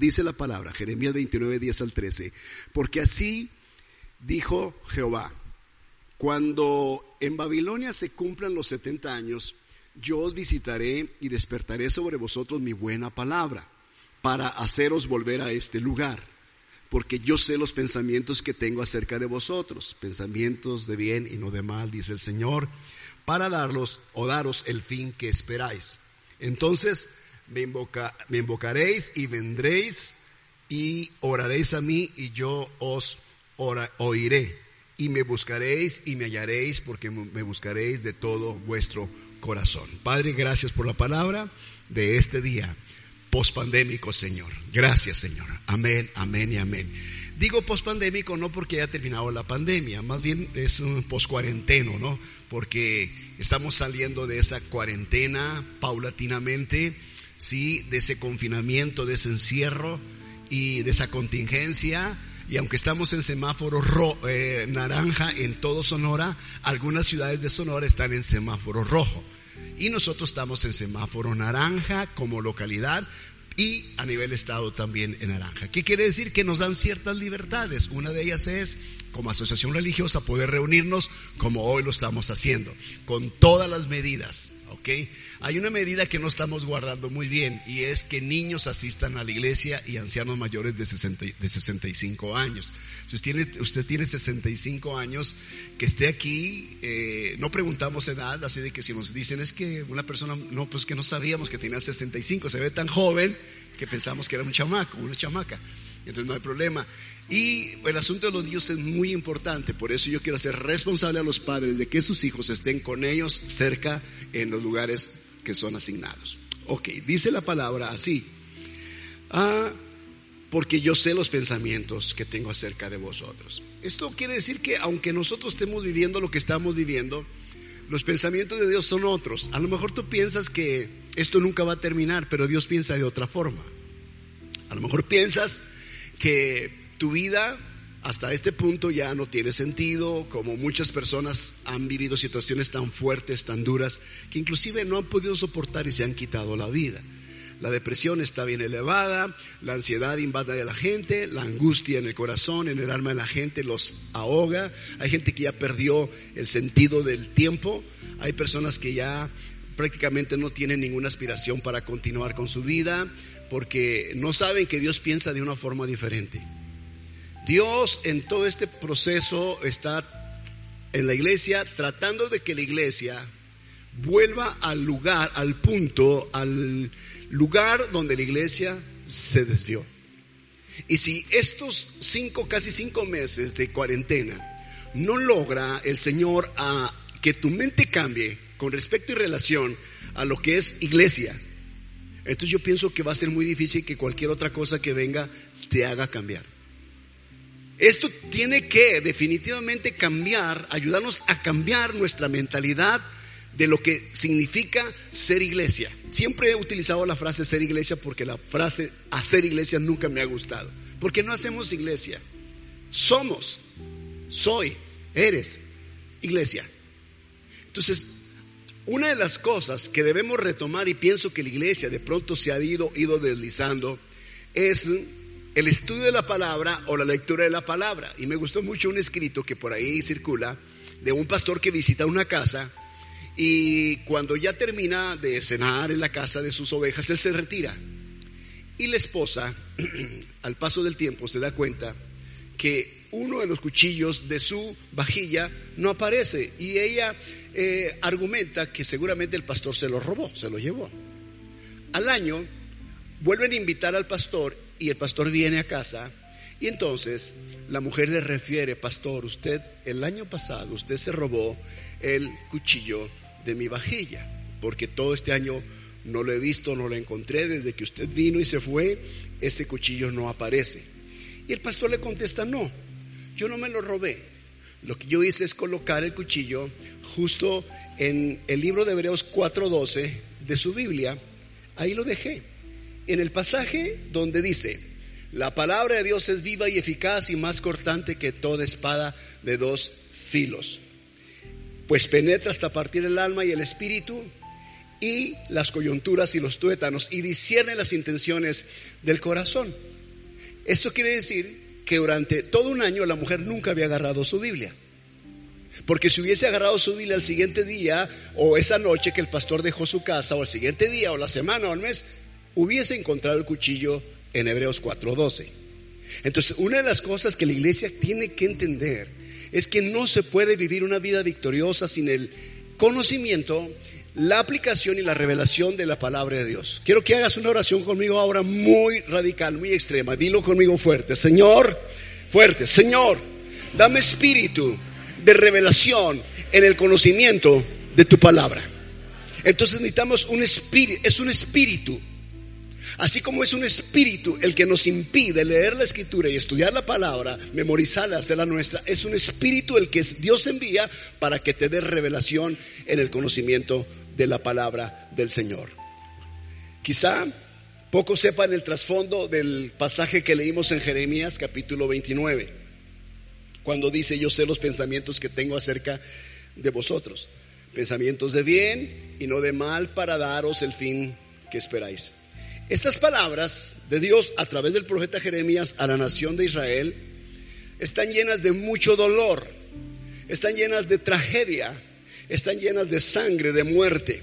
Dice la palabra, Jeremías 29, 10 al 13. Porque así dijo Jehová, cuando en Babilonia se cumplan los 70 años, yo os visitaré y despertaré sobre vosotros mi buena palabra para haceros volver a este lugar, porque yo sé los pensamientos que tengo acerca de vosotros, pensamientos de bien y no de mal, dice el Señor, para darlos o daros el fin que esperáis. Entonces me, me invocaréis y vendréis y oraréis a mí y yo os oiré. Y me buscaréis y me hallaréis porque me buscaréis de todo vuestro corazón. Padre, gracias por la palabra de este día pospandémico, Señor. Gracias, Señor. Amén, amén y amén. Digo pospandémico no porque haya terminado la pandemia, más bien es un poscuarenteno, ¿no? Porque estamos saliendo de esa cuarentena paulatinamente, sí, de ese confinamiento, de ese encierro y de esa contingencia. Y aunque estamos en semáforo eh, naranja en todo Sonora, algunas ciudades de Sonora están en semáforo rojo y nosotros estamos en semáforo naranja como localidad y a nivel estado también en naranja. ¿Qué quiere decir? Que nos dan ciertas libertades. Una de ellas es, como asociación religiosa, poder reunirnos como hoy lo estamos haciendo, con todas las medidas, ¿ok? Hay una medida que no estamos guardando muy bien y es que niños asistan a la iglesia y ancianos mayores de, 60, de 65 años. Si usted tiene, usted tiene 65 años, que esté aquí, eh, no preguntamos edad, así de que si nos dicen es que una persona, no, pues que no sabíamos que tenía 65, se ve tan joven que pensamos que era un chamaco, una chamaca. Entonces no hay problema. Y el asunto de los niños es muy importante, por eso yo quiero ser responsable a los padres de que sus hijos estén con ellos cerca en los lugares que son asignados. Ok, dice la palabra así. Ah, porque yo sé los pensamientos que tengo acerca de vosotros. Esto quiere decir que aunque nosotros estemos viviendo lo que estamos viviendo, los pensamientos de Dios son otros. A lo mejor tú piensas que esto nunca va a terminar, pero Dios piensa de otra forma. A lo mejor piensas que tu vida hasta este punto ya no tiene sentido, como muchas personas han vivido situaciones tan fuertes, tan duras, que inclusive no han podido soportar y se han quitado la vida. La depresión está bien elevada, la ansiedad invade a la gente, la angustia en el corazón, en el alma de la gente los ahoga. Hay gente que ya perdió el sentido del tiempo, hay personas que ya prácticamente no tienen ninguna aspiración para continuar con su vida porque no saben que Dios piensa de una forma diferente. Dios en todo este proceso está en la iglesia tratando de que la iglesia vuelva al lugar, al punto, al lugar donde la iglesia se desvió. Y si estos cinco, casi cinco meses de cuarentena no logra el Señor que tu mente cambie con respecto y relación a lo que es iglesia, entonces yo pienso que va a ser muy difícil que cualquier otra cosa que venga te haga cambiar. Esto tiene que definitivamente cambiar, ayudarnos a cambiar nuestra mentalidad de lo que significa ser iglesia. Siempre he utilizado la frase ser iglesia porque la frase hacer iglesia nunca me ha gustado. Porque no hacemos iglesia. Somos, soy, eres iglesia. Entonces, una de las cosas que debemos retomar y pienso que la iglesia de pronto se ha ido, ido deslizando es el estudio de la palabra o la lectura de la palabra. Y me gustó mucho un escrito que por ahí circula de un pastor que visita una casa y cuando ya termina de cenar en la casa de sus ovejas, él se retira. Y la esposa, al paso del tiempo, se da cuenta que uno de los cuchillos de su vajilla no aparece y ella eh, argumenta que seguramente el pastor se lo robó, se lo llevó. Al año vuelven a invitar al pastor y el pastor viene a casa y entonces la mujer le refiere, pastor, usted el año pasado, usted se robó el cuchillo de mi vajilla, porque todo este año no lo he visto, no lo encontré, desde que usted vino y se fue, ese cuchillo no aparece. Y el pastor le contesta, no, yo no me lo robé. Lo que yo hice es colocar el cuchillo justo en el libro de Hebreos 4:12 de su Biblia, ahí lo dejé en el pasaje donde dice, la palabra de Dios es viva y eficaz y más cortante que toda espada de dos filos, pues penetra hasta partir el alma y el espíritu y las coyunturas y los tuétanos y discierne las intenciones del corazón. Esto quiere decir que durante todo un año la mujer nunca había agarrado su Biblia. Porque si hubiese agarrado su Biblia el siguiente día o esa noche que el pastor dejó su casa o el siguiente día o la semana o el mes, hubiese encontrado el cuchillo en Hebreos 4:12. Entonces, una de las cosas que la iglesia tiene que entender es que no se puede vivir una vida victoriosa sin el conocimiento, la aplicación y la revelación de la palabra de Dios. Quiero que hagas una oración conmigo ahora muy radical, muy extrema. Dilo conmigo fuerte. Señor, fuerte. Señor, dame espíritu de revelación en el conocimiento de tu palabra. Entonces necesitamos un espíritu, es un espíritu Así como es un espíritu el que nos impide leer la escritura y estudiar la palabra, memorizarla, hacerla nuestra, es un espíritu el que Dios envía para que te dé revelación en el conocimiento de la palabra del Señor. Quizá poco sepan el trasfondo del pasaje que leímos en Jeremías capítulo 29, cuando dice, yo sé los pensamientos que tengo acerca de vosotros, pensamientos de bien y no de mal para daros el fin que esperáis. Estas palabras de Dios a través del profeta Jeremías a la nación de Israel están llenas de mucho dolor, están llenas de tragedia, están llenas de sangre, de muerte.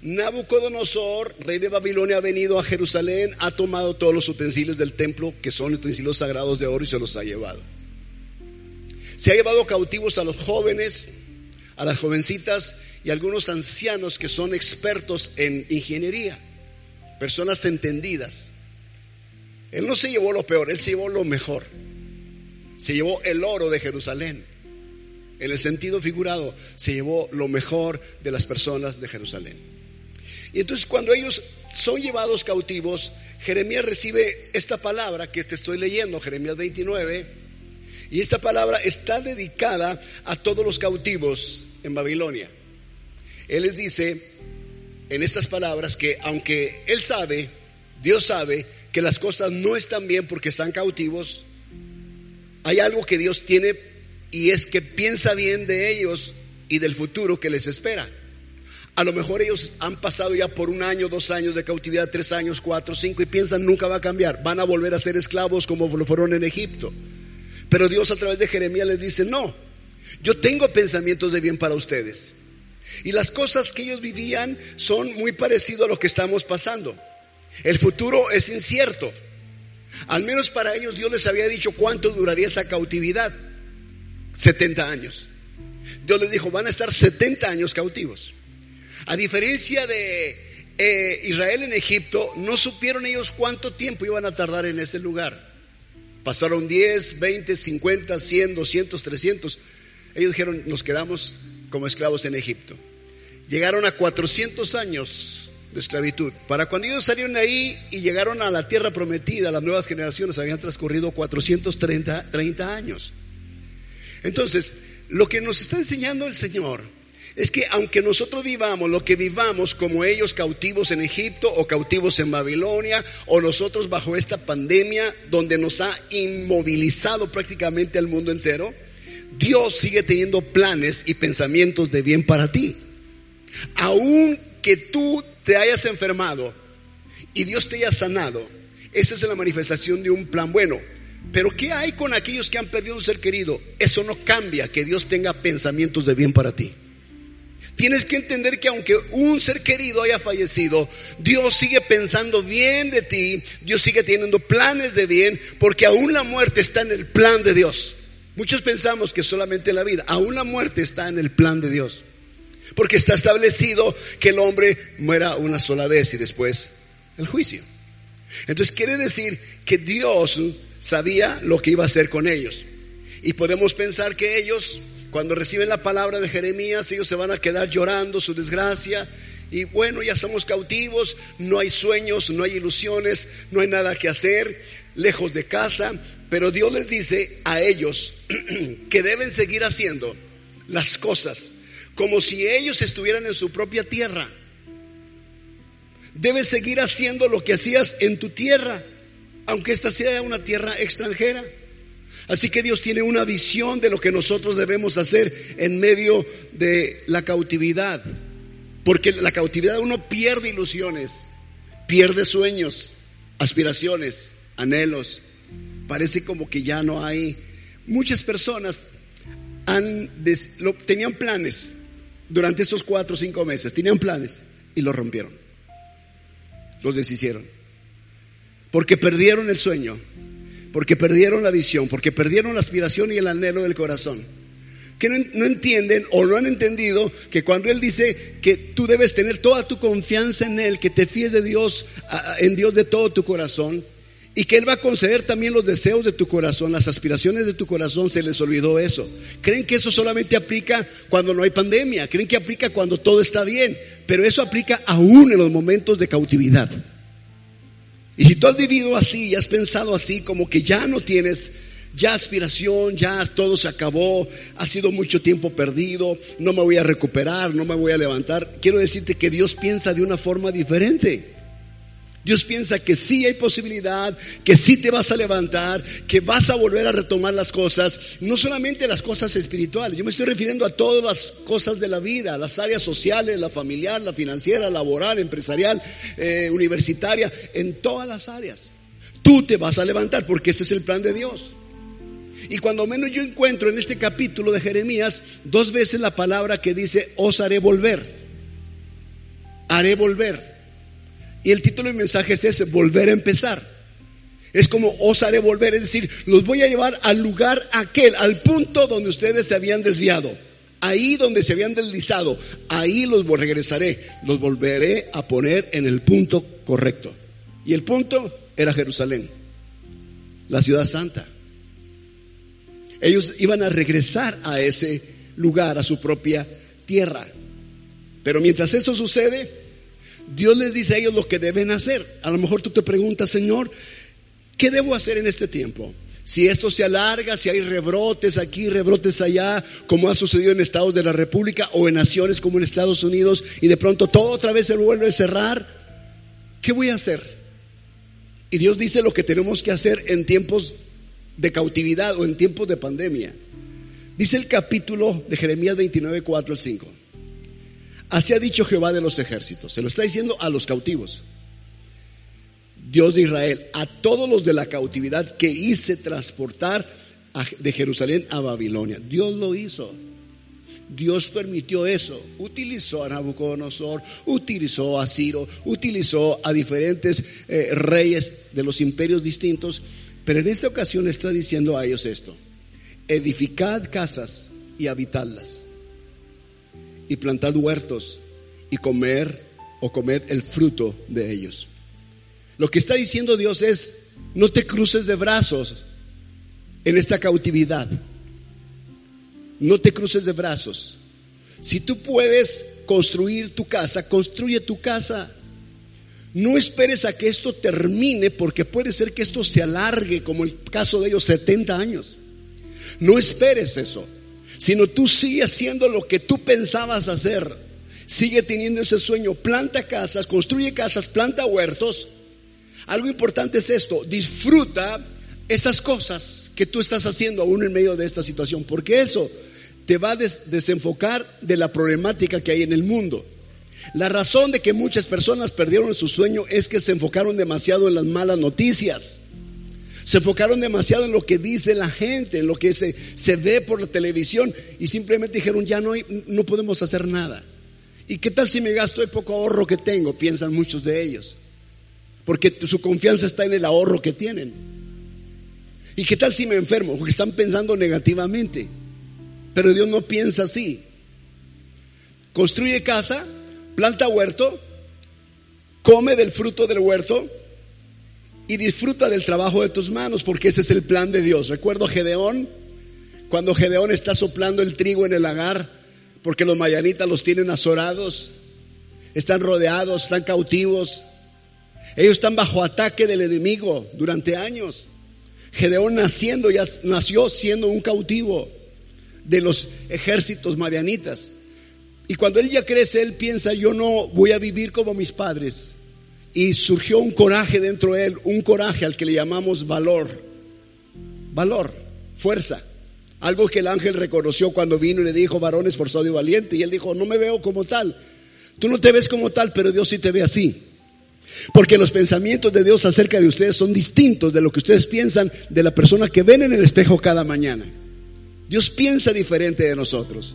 Nabucodonosor, rey de Babilonia, ha venido a Jerusalén, ha tomado todos los utensilios del templo, que son utensilios sagrados de oro, y se los ha llevado. Se ha llevado cautivos a los jóvenes, a las jovencitas y a algunos ancianos que son expertos en ingeniería personas entendidas. Él no se llevó lo peor, él se llevó lo mejor. Se llevó el oro de Jerusalén. En el sentido figurado, se llevó lo mejor de las personas de Jerusalén. Y entonces cuando ellos son llevados cautivos, Jeremías recibe esta palabra que te estoy leyendo, Jeremías 29, y esta palabra está dedicada a todos los cautivos en Babilonia. Él les dice, en estas palabras que aunque Él sabe, Dios sabe que las cosas no están bien porque están cautivos, hay algo que Dios tiene y es que piensa bien de ellos y del futuro que les espera. A lo mejor ellos han pasado ya por un año, dos años de cautividad, tres años, cuatro, cinco y piensan nunca va a cambiar, van a volver a ser esclavos como lo fueron en Egipto. Pero Dios a través de Jeremías les dice, no, yo tengo pensamientos de bien para ustedes. Y las cosas que ellos vivían son muy parecido a lo que estamos pasando. El futuro es incierto. Al menos para ellos Dios les había dicho cuánto duraría esa cautividad. 70 años. Dios les dijo, van a estar 70 años cautivos. A diferencia de eh, Israel en Egipto, no supieron ellos cuánto tiempo iban a tardar en ese lugar. Pasaron 10, 20, 50, 100, 200, 300. Ellos dijeron, nos quedamos como esclavos en Egipto. Llegaron a 400 años de esclavitud. Para cuando ellos salieron de ahí y llegaron a la tierra prometida, las nuevas generaciones habían transcurrido 430 30 años. Entonces, lo que nos está enseñando el Señor es que aunque nosotros vivamos lo que vivamos como ellos cautivos en Egipto o cautivos en Babilonia o nosotros bajo esta pandemia donde nos ha inmovilizado prácticamente al mundo entero, Dios sigue teniendo planes y pensamientos de bien para ti. Aun que tú te hayas enfermado y Dios te haya sanado, esa es la manifestación de un plan bueno. Pero ¿qué hay con aquellos que han perdido un ser querido? Eso no cambia que Dios tenga pensamientos de bien para ti. Tienes que entender que aunque un ser querido haya fallecido, Dios sigue pensando bien de ti, Dios sigue teniendo planes de bien, porque aún la muerte está en el plan de Dios. Muchos pensamos que solamente la vida, aún la muerte está en el plan de Dios. Porque está establecido que el hombre muera una sola vez y después el juicio. Entonces quiere decir que Dios sabía lo que iba a hacer con ellos. Y podemos pensar que ellos, cuando reciben la palabra de Jeremías, ellos se van a quedar llorando su desgracia. Y bueno, ya somos cautivos, no hay sueños, no hay ilusiones, no hay nada que hacer, lejos de casa, pero Dios les dice a ellos que deben seguir haciendo las cosas como si ellos estuvieran en su propia tierra. Debes seguir haciendo lo que hacías en tu tierra, aunque esta sea una tierra extranjera. Así que Dios tiene una visión de lo que nosotros debemos hacer en medio de la cautividad. Porque la cautividad uno pierde ilusiones, pierde sueños, aspiraciones, anhelos. Parece como que ya no hay. Muchas personas han, tenían planes durante esos cuatro o cinco meses, tenían planes y los rompieron, los deshicieron. Porque perdieron el sueño, porque perdieron la visión, porque perdieron la aspiración y el anhelo del corazón que no, entienden o no han entendido que cuando Él dice que tú debes tener toda tu confianza en Él, que te fíes de Dios, en Dios de todo tu corazón, y que Él va a conceder también los deseos de tu corazón, las aspiraciones de tu corazón, se les olvidó eso. Creen que eso solamente aplica cuando no hay pandemia, creen que aplica cuando todo está bien, pero eso aplica aún en los momentos de cautividad. Y si tú has vivido así y has pensado así, como que ya no tienes ya aspiración, ya todo se acabó, ha sido mucho tiempo perdido, no me voy a recuperar, no me voy a levantar. Quiero decirte que Dios piensa de una forma diferente. Dios piensa que sí hay posibilidad, que sí te vas a levantar, que vas a volver a retomar las cosas, no solamente las cosas espirituales, yo me estoy refiriendo a todas las cosas de la vida, las áreas sociales, la familiar, la financiera, laboral, empresarial, eh, universitaria, en todas las áreas. Tú te vas a levantar porque ese es el plan de Dios. Y cuando menos yo encuentro en este capítulo de Jeremías dos veces la palabra que dice, os haré volver. Haré volver. Y el título del mensaje es ese, volver a empezar. Es como os haré volver, es decir, los voy a llevar al lugar aquel, al punto donde ustedes se habían desviado. Ahí donde se habían deslizado, ahí los regresaré, los volveré a poner en el punto correcto. Y el punto era Jerusalén, la ciudad santa. Ellos iban a regresar a ese lugar, a su propia tierra. Pero mientras eso sucede, Dios les dice a ellos lo que deben hacer. A lo mejor tú te preguntas, Señor, ¿qué debo hacer en este tiempo? Si esto se alarga, si hay rebrotes aquí, rebrotes allá, como ha sucedido en estados de la República o en naciones como en Estados Unidos, y de pronto todo otra vez se vuelve a cerrar, ¿qué voy a hacer? Y Dios dice lo que tenemos que hacer en tiempos de cautividad o en tiempos de pandemia. Dice el capítulo de Jeremías 29, 4 al 5. Así ha dicho Jehová de los ejércitos. Se lo está diciendo a los cautivos. Dios de Israel, a todos los de la cautividad que hice transportar de Jerusalén a Babilonia. Dios lo hizo. Dios permitió eso. Utilizó a Nabucodonosor, utilizó a Ciro, utilizó a diferentes eh, reyes de los imperios distintos pero en esta ocasión está diciendo a ellos esto, edificad casas y habitadlas, y plantad huertos y comer o comed el fruto de ellos. Lo que está diciendo Dios es, no te cruces de brazos en esta cautividad. No te cruces de brazos. Si tú puedes construir tu casa, construye tu casa. No esperes a que esto termine porque puede ser que esto se alargue como el caso de ellos 70 años. No esperes eso, sino tú sigue haciendo lo que tú pensabas hacer. Sigue teniendo ese sueño, planta casas, construye casas, planta huertos. Algo importante es esto, disfruta esas cosas que tú estás haciendo aún en medio de esta situación, porque eso te va a desenfocar de la problemática que hay en el mundo. La razón de que muchas personas perdieron su sueño es que se enfocaron demasiado en las malas noticias. Se enfocaron demasiado en lo que dice la gente, en lo que se, se ve por la televisión y simplemente dijeron, ya no, no podemos hacer nada. ¿Y qué tal si me gasto el poco ahorro que tengo? Piensan muchos de ellos. Porque su confianza está en el ahorro que tienen. ¿Y qué tal si me enfermo? Porque están pensando negativamente. Pero Dios no piensa así. Construye casa, planta huerto, come del fruto del huerto y disfruta del trabajo de tus manos, porque ese es el plan de Dios. Recuerdo Gedeón, cuando Gedeón está soplando el trigo en el lagar, porque los mayanitas los tienen azorados, están rodeados, están cautivos, ellos están bajo ataque del enemigo durante años. Gedeón naciendo, ya nació siendo un cautivo de los ejércitos madianitas. Y cuando él ya crece, él piensa, yo no voy a vivir como mis padres. Y surgió un coraje dentro de él, un coraje al que le llamamos valor. Valor, fuerza. Algo que el ángel reconoció cuando vino y le dijo, varón esforzado y valiente. Y él dijo, no me veo como tal. Tú no te ves como tal, pero Dios sí te ve así. Porque los pensamientos de Dios acerca de ustedes son distintos de lo que ustedes piensan de la persona que ven en el espejo cada mañana. Dios piensa diferente de nosotros.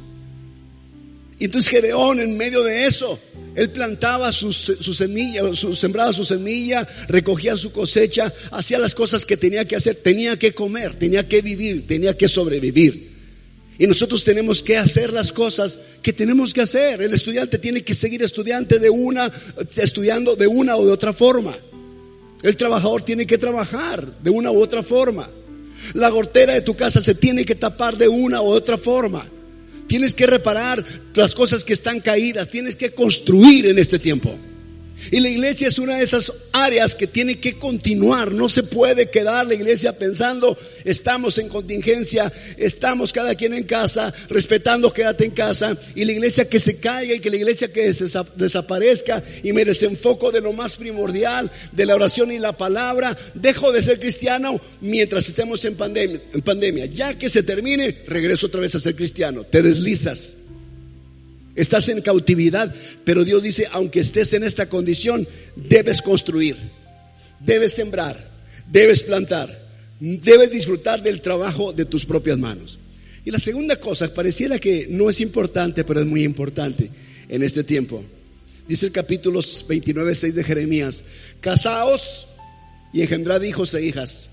Y entonces Gedeón en medio de eso, él plantaba su, semilla, sembraba su semilla, recogía su cosecha, hacía las cosas que tenía que hacer, tenía que comer, tenía que vivir, tenía que sobrevivir. Y nosotros tenemos que hacer las cosas que tenemos que hacer. El estudiante tiene que seguir estudiante de una, estudiando de una o de otra forma. El trabajador tiene que trabajar de una u otra forma. La gortera de tu casa se tiene que tapar de una u otra forma. Tienes que reparar las cosas que están caídas. Tienes que construir en este tiempo. Y la iglesia es una de esas áreas que tiene que continuar. No se puede quedar la iglesia pensando, estamos en contingencia, estamos cada quien en casa, respetando quédate en casa. Y la iglesia que se caiga y que la iglesia que desaparezca y me desenfoco de lo más primordial, de la oración y la palabra. Dejo de ser cristiano mientras estemos en pandemia. En pandemia. Ya que se termine, regreso otra vez a ser cristiano. Te deslizas. Estás en cautividad, pero Dios dice, aunque estés en esta condición, debes construir, debes sembrar, debes plantar, debes disfrutar del trabajo de tus propias manos. Y la segunda cosa, pareciera que no es importante, pero es muy importante en este tiempo. Dice el capítulo 29, 6 de Jeremías, casaos y engendrad hijos e hijas,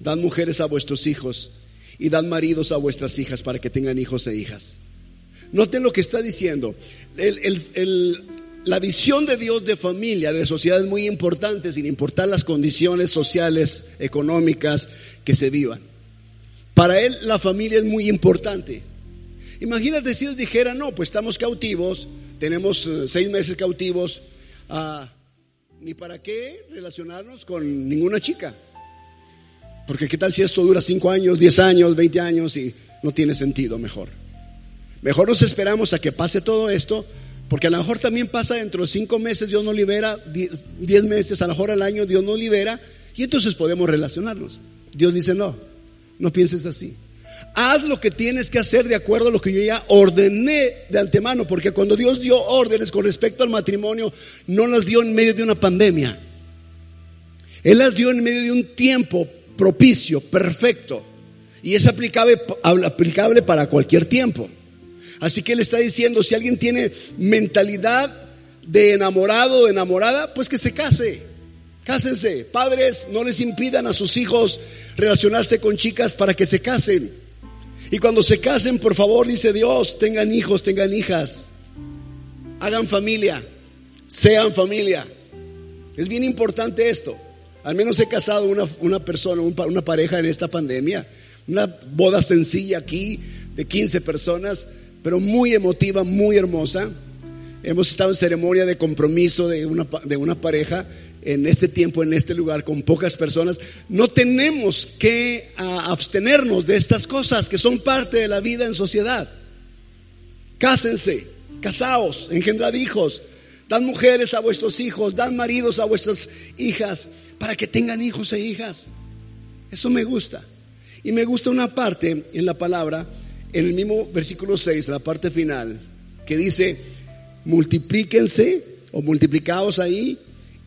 dad mujeres a vuestros hijos y dad maridos a vuestras hijas para que tengan hijos e hijas. Noten lo que está diciendo. la visión de Dios de familia, de sociedad es muy importante, sin importar las condiciones sociales, económicas que se vivan. Para él la familia es muy importante. Imagínate si Dios dijera, no, pues estamos cautivos, tenemos eh, seis meses cautivos, ah, ni para qué relacionarnos con ninguna chica. Porque qué tal si esto dura cinco años, diez años, veinte años y no tiene sentido mejor. Mejor nos esperamos a que pase todo esto, porque a lo mejor también pasa dentro de cinco meses, Dios nos libera, diez, meses, a lo mejor al año Dios nos libera, y entonces podemos relacionarnos. Dios dice, no, no pienses así. Haz lo que tienes que hacer de acuerdo a lo que yo ya ordené de antemano, porque cuando Dios dio órdenes con respecto al matrimonio, no las dio en medio de una pandemia. Él las dio en medio de un tiempo propicio, perfecto, y es aplicable, aplicable para cualquier tiempo. Así que él está diciendo, si alguien tiene mentalidad de enamorado o enamorada, pues que se case. Cásense. Padres, no les impidan a sus hijos relacionarse con chicas para que se casen. Y cuando se casen, por favor, dice Dios, tengan hijos, tengan hijas. Hagan familia. Sean familia. Es bien importante esto. Al menos he casado una, una persona, una pareja en esta pandemia. Una boda sencilla aquí de 15 personas pero muy emotiva, muy hermosa. Hemos estado en ceremonia de compromiso de una, de una pareja en este tiempo, en este lugar, con pocas personas. No tenemos que abstenernos de estas cosas que son parte de la vida en sociedad. Cásense, casaos, engendrad hijos, dan mujeres a vuestros hijos, dan maridos a vuestras hijas, para que tengan hijos e hijas. Eso me gusta. Y me gusta una parte en la palabra en el mismo versículo 6, la parte final, que dice, multiplíquense o multiplicaos ahí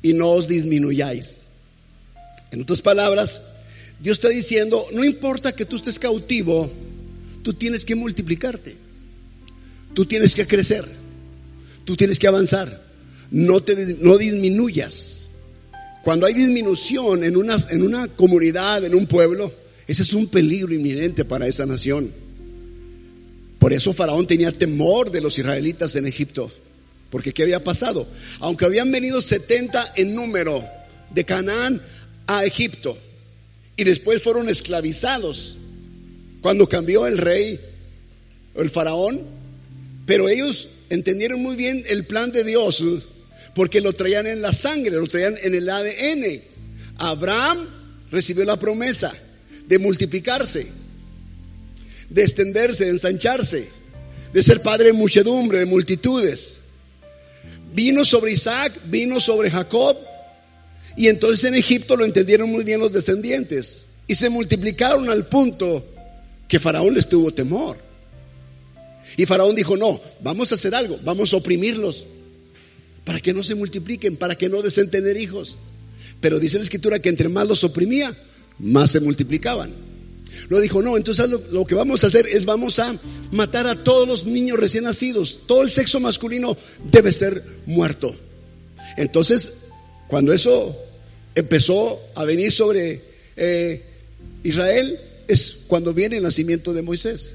y no os disminuyáis. En otras palabras, Dios está diciendo, no importa que tú estés cautivo, tú tienes que multiplicarte, tú tienes que crecer, tú tienes que avanzar, no, te, no disminuyas. Cuando hay disminución en una, en una comunidad, en un pueblo, ese es un peligro inminente para esa nación. Por eso Faraón tenía temor de los israelitas en Egipto. Porque ¿qué había pasado? Aunque habían venido 70 en número de Canaán a Egipto y después fueron esclavizados cuando cambió el rey, el faraón, pero ellos entendieron muy bien el plan de Dios porque lo traían en la sangre, lo traían en el ADN. Abraham recibió la promesa de multiplicarse de extenderse, de ensancharse, de ser padre de muchedumbre, de multitudes. Vino sobre Isaac, vino sobre Jacob, y entonces en Egipto lo entendieron muy bien los descendientes, y se multiplicaron al punto que Faraón les tuvo temor. Y Faraón dijo, no, vamos a hacer algo, vamos a oprimirlos, para que no se multipliquen, para que no deseen tener hijos. Pero dice la escritura que entre más los oprimía, más se multiplicaban. Lo dijo, no, entonces lo, que vamos a hacer es vamos a matar a todos los niños recién nacidos. Todo el sexo masculino debe ser muerto. Entonces, cuando eso empezó a venir sobre eh, Israel, es cuando viene el nacimiento de Moisés.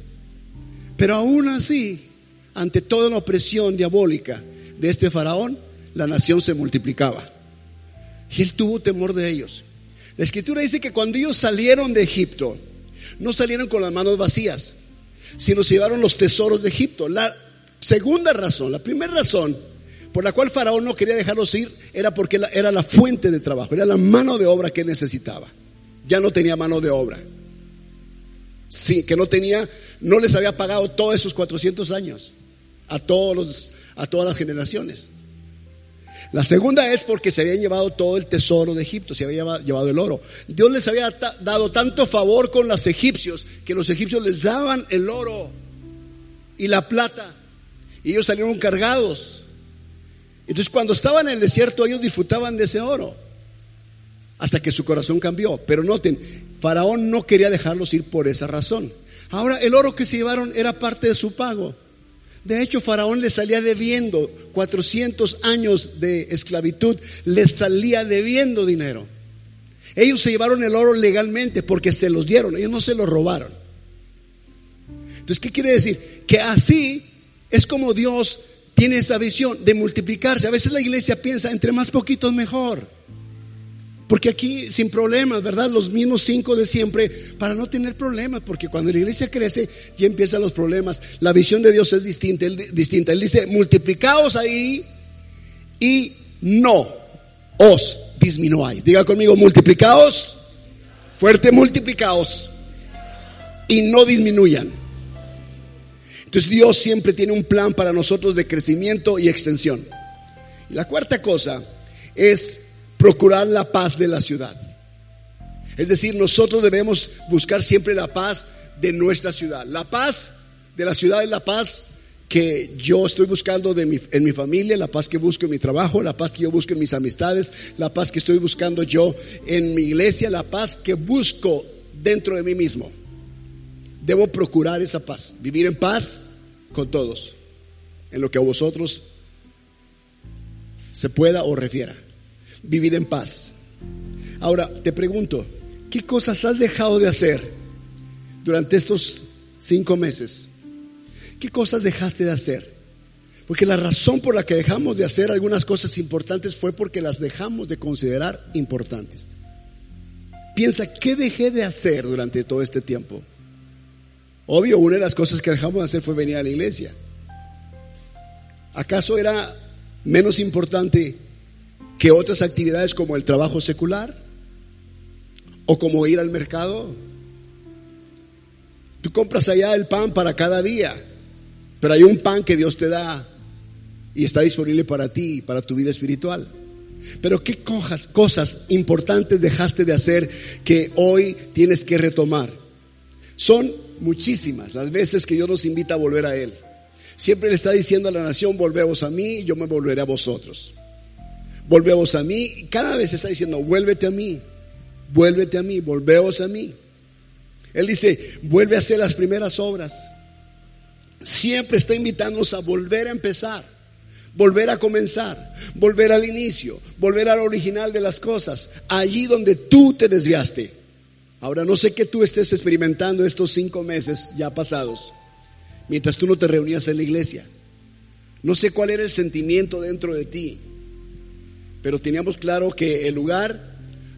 Pero aún así, ante toda la opresión diabólica de este faraón, la nación se multiplicaba. Y él tuvo temor de ellos. La escritura dice que cuando ellos salieron de Egipto, no salieron con las manos vacías, sino se llevaron los tesoros de Egipto. La segunda razón, la primera razón por la cual Faraón no quería dejarlos ir era porque era la fuente de trabajo, era la mano de obra que necesitaba. Ya no tenía mano de obra. Sí, que no tenía, no les había pagado todos esos 400 años a todos los, a todas las generaciones. La segunda es porque se habían llevado todo el tesoro de Egipto, se había llevado el oro. Dios les había dado tanto favor con los egipcios que los egipcios les daban el oro y la plata y ellos salieron cargados. Entonces cuando estaban en el desierto ellos disfrutaban de ese oro hasta que su corazón cambió. Pero noten, Faraón no quería dejarlos ir por esa razón. Ahora el oro que se llevaron era parte de su pago. De hecho, Faraón les salía debiendo 400 años de esclavitud, les salía debiendo dinero. Ellos se llevaron el oro legalmente porque se los dieron, ellos no se lo robaron. Entonces, ¿qué quiere decir? Que así es como Dios tiene esa visión de multiplicarse. A veces la iglesia piensa, entre más poquitos mejor. Porque aquí sin problemas, ¿verdad? Los mismos cinco de siempre para no tener problemas, porque cuando la iglesia crece ya empiezan los problemas. La visión de Dios es distinta. Él, distinta. él dice, multiplicaos ahí y no os disminuáis. Diga conmigo, multiplicaos, fuerte multiplicaos y no disminuyan. Entonces Dios siempre tiene un plan para nosotros de crecimiento y extensión. Y la cuarta cosa es procurar la paz de la ciudad. Es decir, nosotros debemos buscar siempre la paz de nuestra ciudad. La paz de la ciudad es la paz que yo estoy buscando de mi, en mi familia, la paz que busco en mi trabajo, la paz que yo busco en mis amistades, la paz que estoy buscando yo en mi iglesia, la paz que busco dentro de mí mismo. Debo procurar esa paz, vivir en paz con todos, en lo que a vosotros se pueda o refiera. Vivir en paz. Ahora, te pregunto, ¿qué cosas has dejado de hacer durante estos cinco meses? ¿Qué cosas dejaste de hacer? Porque la razón por la que dejamos de hacer algunas cosas importantes fue porque las dejamos de considerar importantes. Piensa, ¿qué dejé de hacer durante todo este tiempo? Obvio, una de las cosas que dejamos de hacer fue venir a la iglesia. ¿Acaso era menos importante que otras actividades como el trabajo secular? ¿O como ir al mercado? Tú compras allá el pan para cada día, pero hay un pan que Dios te da y está disponible para ti, para tu vida espiritual. Pero ¿qué cosas importantes dejaste de hacer que hoy tienes que retomar? Son muchísimas las veces que Dios nos invita a volver a Él. Siempre le está diciendo a la nación, volvemos a mí y yo me volveré a vosotros. Volvemos a mí cada vez está diciendo, vuélvete a mí, vuélvete a mí, volvemos a mí. Él dice, vuelve a hacer las primeras obras. Siempre está invitándonos a volver a empezar, volver a comenzar, volver al inicio, volver al original de las cosas, allí donde tú te desviaste. Ahora no sé qué tú estés experimentando estos cinco meses ya pasados, mientras tú no te reunías en la iglesia. No sé cuál era el sentimiento dentro de ti, pero teníamos claro que el lugar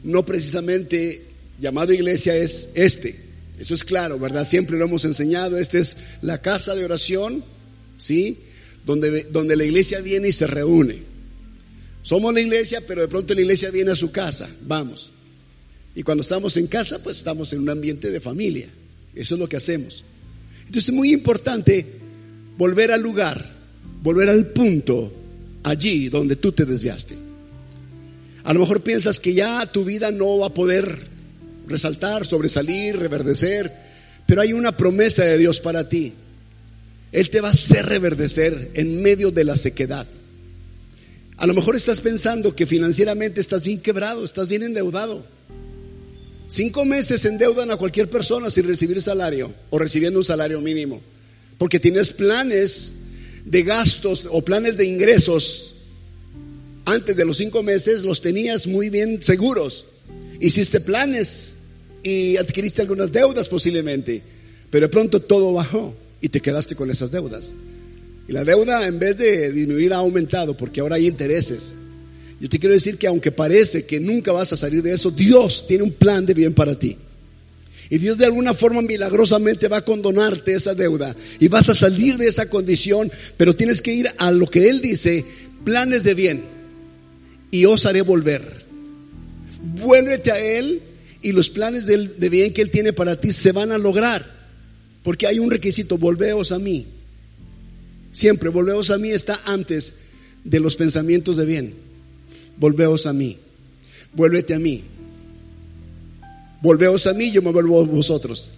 no precisamente llamado iglesia es este. Eso es claro, ¿verdad? Siempre lo hemos enseñado. Esta es la casa de oración, ¿sí? Donde, donde la iglesia viene y se reúne. Somos la iglesia, pero de pronto la iglesia viene a su casa. Vamos. Y cuando estamos en casa, pues estamos en un ambiente de familia. Eso es lo que hacemos. Entonces es muy importante volver al lugar, volver al punto allí donde tú te desviaste. A lo mejor piensas que ya tu vida no va a poder resaltar, sobresalir, reverdecer, pero hay una promesa de Dios para ti. Él te va a hacer reverdecer en medio de la sequedad. A lo mejor estás pensando que financieramente estás bien quebrado, estás bien endeudado. Cinco meses endeudan a cualquier persona sin recibir salario o recibiendo un salario mínimo. Porque tienes planes de gastos o planes de ingresos. Antes de los cinco meses los tenías muy bien seguros. Hiciste planes y adquiriste algunas deudas posiblemente. Pero de pronto todo bajó y te quedaste con esas deudas. Y la deuda en vez de disminuir ha aumentado porque ahora hay intereses. Yo te quiero decir que aunque parece que nunca vas a salir de eso, Dios tiene un plan de bien para ti. Y Dios de alguna forma milagrosamente va a condonarte esa deuda y vas a salir de esa condición, pero tienes que ir a lo que Él dice, planes de bien. Y os haré volver. Vuélvete a Él y los planes de, bien que Él tiene para ti se van a lograr. Porque hay un requisito, volveos a mí. Siempre, volveos a mí está antes de los pensamientos de bien. Volveos a mí. Vuélvete a mí. Volveos a mí, yo me vuelvo a vosotros.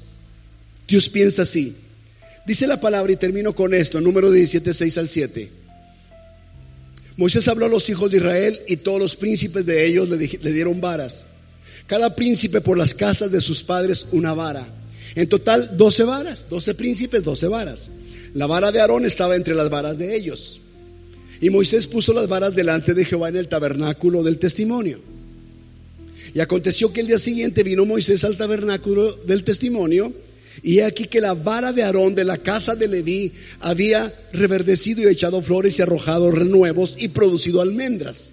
Dios piensa así. Dice la palabra y termino con esto, número 17, 6 al 7. Moisés habló a los hijos de Israel y todos los príncipes de ellos le, dieron varas. Cada príncipe por las casas de sus padres una vara. En total, 12 varas, 12 príncipes, 12 varas. La vara de Aarón estaba entre las varas de ellos. Y Moisés puso las varas delante de Jehová en el tabernáculo del testimonio. Y aconteció que el día siguiente vino Moisés al tabernáculo del testimonio. Y aquí que la vara de Aarón de la casa de Leví había reverdecido y echado flores y arrojado renuevos y producido almendras.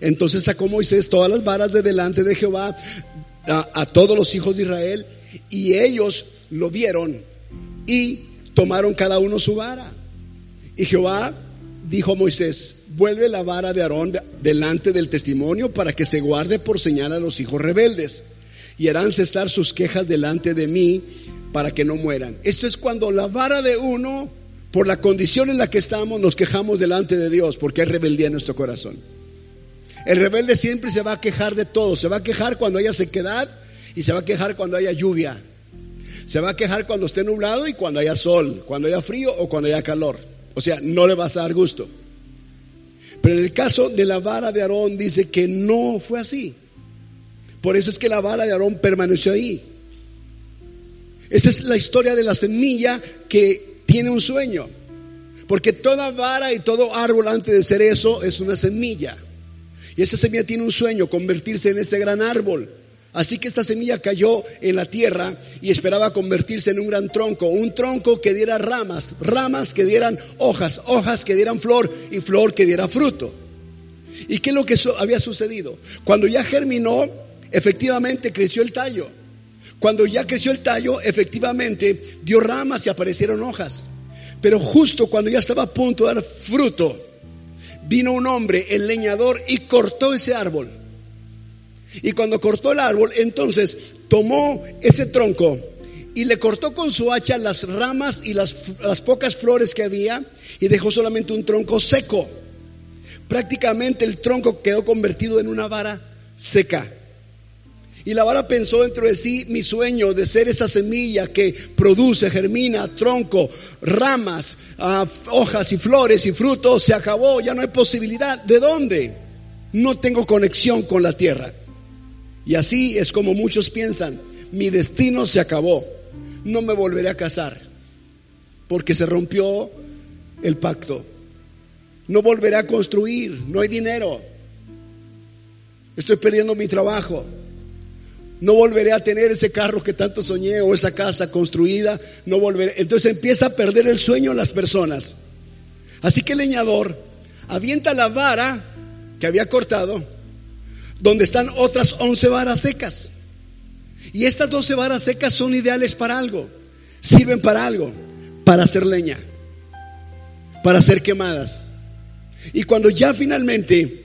Entonces sacó Moisés todas las varas de delante de Jehová a, a todos los hijos de Israel y ellos lo vieron y tomaron cada uno su vara. Y Jehová dijo a Moisés, vuelve la vara de Aarón delante del testimonio para que se guarde por señal a los hijos rebeldes. Y harán cesar sus quejas delante de mí para que no mueran. Esto es cuando la vara de uno, por la condición en la que estamos, nos quejamos delante de Dios, porque hay rebeldía en nuestro corazón. El rebelde siempre se va a quejar de todo. Se va a quejar cuando haya sequedad y se va a quejar cuando haya lluvia. Se va a quejar cuando esté nublado y cuando haya sol, cuando haya frío o cuando haya calor. O sea, no le vas a dar gusto. Pero en el caso de la vara de Aarón dice que no fue así. Por eso es que la vara de Aarón permaneció ahí. Esta es la historia de la semilla que tiene un sueño. Porque toda vara y todo árbol antes de ser eso es una semilla. Y esa semilla tiene un sueño, convertirse en ese gran árbol. Así que esta semilla cayó en la tierra y esperaba convertirse en un gran tronco, un tronco que diera ramas, ramas que dieran hojas, hojas que dieran flor y flor que diera fruto. ¿Y qué es lo que había sucedido? Cuando ya germinó, efectivamente creció el tallo. Cuando ya creció el tallo, efectivamente dio ramas y aparecieron hojas. Pero justo cuando ya estaba a punto de dar fruto, vino un hombre, el leñador, y cortó ese árbol y cuando cortó el árbol, entonces tomó ese tronco y le cortó con su hacha las ramas y las, pocas flores que había y dejó solamente un tronco seco. Prácticamente el tronco quedó convertido en una vara seca. Y la vara pensó dentro de sí mi sueño de ser esa semilla que produce, germina, tronco, ramas, ah, hojas y flores y frutos. Se acabó, ya no hay posibilidad. ¿De dónde? No tengo conexión con la tierra. Y así es como muchos piensan, mi destino se acabó, no me volveré a casar, porque se rompió el pacto. No volveré a construir, no hay dinero. Estoy perdiendo mi trabajo. No volveré a tener ese carro que tanto soñé o esa casa construida. No volveré. Entonces empieza a perder el sueño las personas. Así que el leñador avienta la vara que había cortado donde están otras once varas secas. Y estas doce varas secas son ideales para algo, sirven para algo, para hacer leña, para ser quemadas. Y cuando ya finalmente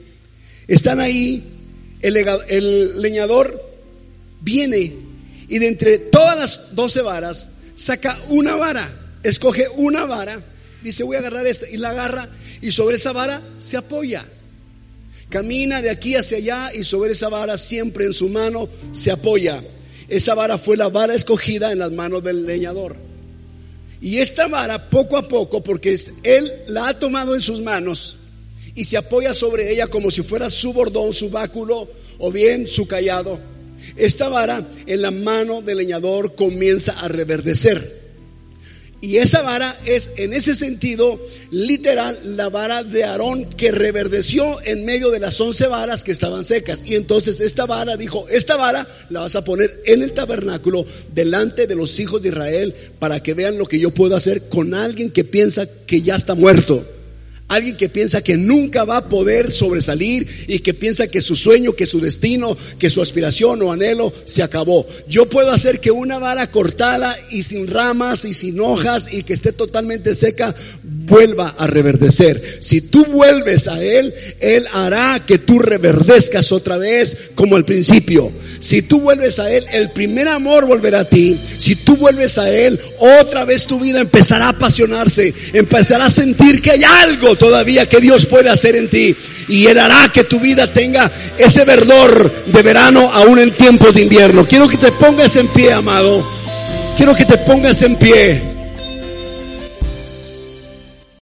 están ahí, el leñador viene y de entre todas las doce varas saca una vara, escoge una vara, dice voy a agarrar esta y la agarra y sobre esa vara se apoya. Camina de aquí hacia allá y sobre esa vara siempre en su mano se apoya. Esa vara fue la vara escogida en las manos del leñador. Y esta vara poco a poco, porque él la ha tomado en sus manos y se apoya sobre ella como si fuera su bordón, su báculo o bien su callado. Esta vara en la mano del leñador comienza a reverdecer. Y esa vara es en ese sentido literal la vara de Aarón que reverdeció en medio de las once varas que estaban secas. Y entonces esta vara dijo, esta vara la vas a poner en el tabernáculo delante de los hijos de Israel para que vean lo que yo puedo hacer con alguien que piensa que ya está muerto. Alguien que piensa que nunca va a poder sobresalir y que piensa que su sueño, que su destino, que su aspiración o anhelo se acabó. Yo puedo hacer que una vara cortada y sin ramas y sin hojas y que esté totalmente seca vuelva a reverdecer. Si tú vuelves a Él, Él hará que tú reverdezcas otra vez como al principio. Si tú vuelves a Él, el primer amor volverá a ti. Si tú vuelves a Él, otra vez tu vida empezará a apasionarse, empezará a sentir que hay algo todavía que Dios puede hacer en ti. Y Él hará que tu vida tenga ese verdor de verano aún en tiempos de invierno. Quiero que te pongas en pie, amado. Quiero que te pongas en pie.